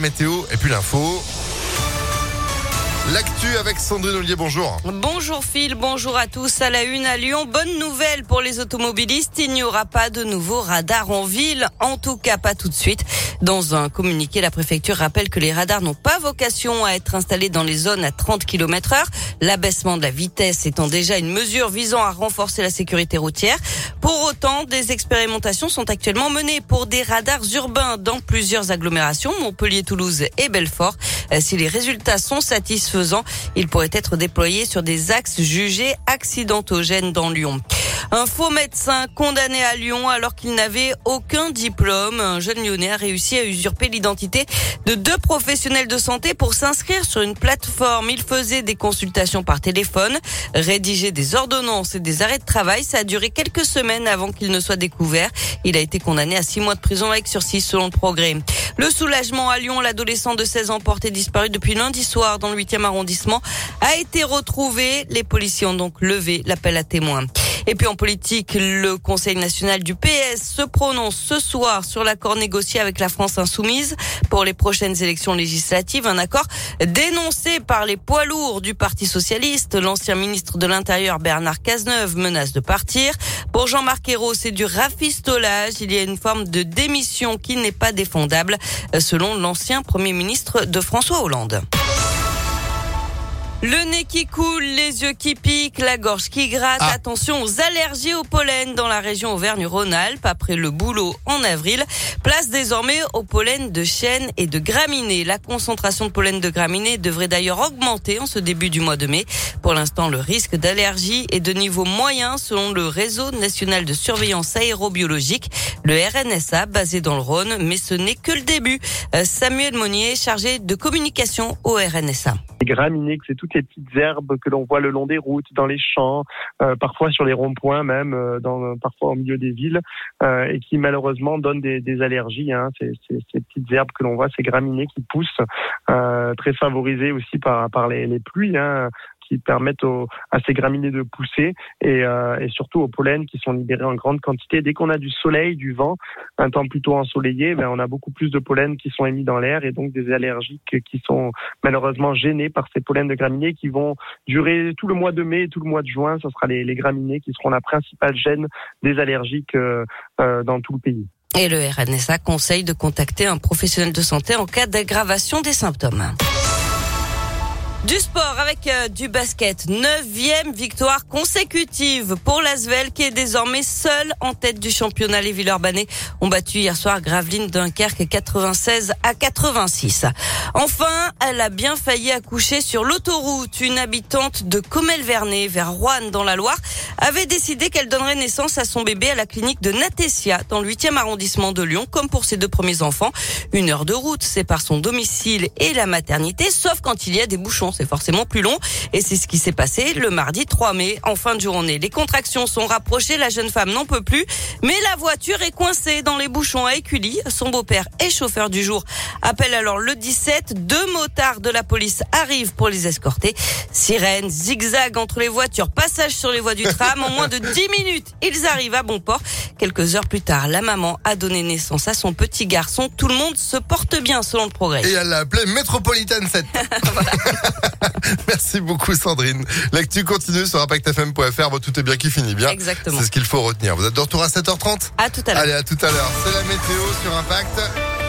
Météo et puis l'info. L'actu avec Sandrine Ollier, bonjour. Bonjour Phil, bonjour à tous. À la une à Lyon, bonne nouvelle pour les automobilistes. Il n'y aura pas de nouveaux radars en ville, en tout cas pas tout de suite. Dans un communiqué, la préfecture rappelle que les radars n'ont pas vocation à être installés dans les zones à 30 km heure. L'abaissement de la vitesse étant déjà une mesure visant à renforcer la sécurité routière. Pour autant, des expérimentations sont actuellement menées pour des radars urbains dans plusieurs agglomérations, Montpellier, Toulouse et Belfort. Euh, si les résultats sont satisfaisants, ils pourraient être déployés sur des axes jugés accidentogènes dans Lyon. Un faux médecin condamné à Lyon alors qu'il n'avait aucun diplôme. Un jeune lyonnais a réussi à usurper l'identité de deux professionnels de santé pour s'inscrire sur une plateforme. Il faisait des consultations par téléphone, rédiger des ordonnances et des arrêts de travail. Ça a duré quelques semaines avant qu'il ne soit découvert. Il a été condamné à six mois de prison avec sursis selon le progrès. Le soulagement à Lyon, l'adolescent de 16 ans porté disparu depuis lundi soir dans le 8e arrondissement a été retrouvé. Les policiers ont donc levé l'appel à témoins. Et puis en politique, le Conseil national du PS se prononce ce soir sur l'accord négocié avec la France insoumise pour les prochaines élections législatives. Un accord dénoncé par les poids lourds du Parti socialiste. L'ancien ministre de l'Intérieur Bernard Cazeneuve menace de partir. Pour Jean-Marc Ayrault, c'est du rafistolage. Il y a une forme de démission qui n'est pas défendable, selon l'ancien Premier ministre de François Hollande. Le nez qui coule, les yeux qui piquent, la gorge qui gratte. Ah. Attention aux allergies au pollen dans la région Auvergne-Rhône-Alpes. Après le boulot en avril, place désormais au pollen de chêne et de graminées. La concentration de pollen de graminées devrait d'ailleurs augmenter en ce début du mois de mai. Pour l'instant, le risque d'allergie est de niveau moyen selon le réseau national de surveillance aérobiologique, le RNSA, basé dans le Rhône. Mais ce n'est que le début. Euh, Samuel Monnier, chargé de communication au RNSA. Graminées, c'est toutes les petites herbes que l'on voit le long des routes, dans les champs, euh, parfois sur les ronds-points même, euh, dans, parfois au milieu des villes, euh, et qui malheureusement donnent des, des allergies. Hein. Ces, ces, ces, petites herbes que l'on voit, ces graminées qui poussent, euh, très favorisées aussi par, par les, les pluies. Hein qui permettent à ces graminées de pousser et, euh, et, surtout aux pollens qui sont libérés en grande quantité. Dès qu'on a du soleil, du vent, un temps plutôt ensoleillé, ben on a beaucoup plus de pollen qui sont émis dans l'air et donc des allergiques qui sont malheureusement gênés par ces pollens de graminées qui vont durer tout le mois de mai et tout le mois de juin. Ce sera les, les graminées qui seront la principale gêne des allergiques euh, euh, dans tout le pays. Et le RNSA conseille de contacter un professionnel de santé en cas d'aggravation des symptômes. Du sport avec euh, du basket. Neuvième victoire consécutive pour l'Asvel qui est désormais seul en tête du championnat. Les Villeurbanais ont battu hier soir Gravelines Dunkerque 96 à 86. Enfin, elle a bien failli accoucher sur l'autoroute. Une habitante de Comel-Vernet vers Rouen dans la Loire avait décidé qu'elle donnerait naissance à son bébé à la clinique de Natessia dans le 8e arrondissement de Lyon comme pour ses deux premiers enfants. Une heure de route sépare son domicile et la maternité sauf quand il y a des bouchons c'est forcément plus long. Et c'est ce qui s'est passé le mardi 3 mai, en fin de journée. Les contractions sont rapprochées, la jeune femme n'en peut plus, mais la voiture est coincée dans les bouchons à Écully. Son beau-père est chauffeur du jour. Appelle alors le 17. Deux motards de la police arrivent pour les escorter. Sirène, zigzag entre les voitures, passage sur les voies du tram. En moins de 10 minutes, ils arrivent à bon port. Quelques heures plus tard, la maman a donné naissance à son petit garçon. Tout le monde se porte bien selon le progrès. Et elle l'a appelé Métropolitaine 7. Merci beaucoup Sandrine. L'actu continue sur impactfm.fr. Bon, tout est bien qui finit bien. Exactement. C'est ce qu'il faut retenir. Vous êtes de retour à 7h30 À tout à l'heure. Allez, à tout à l'heure. C'est la météo sur Impact.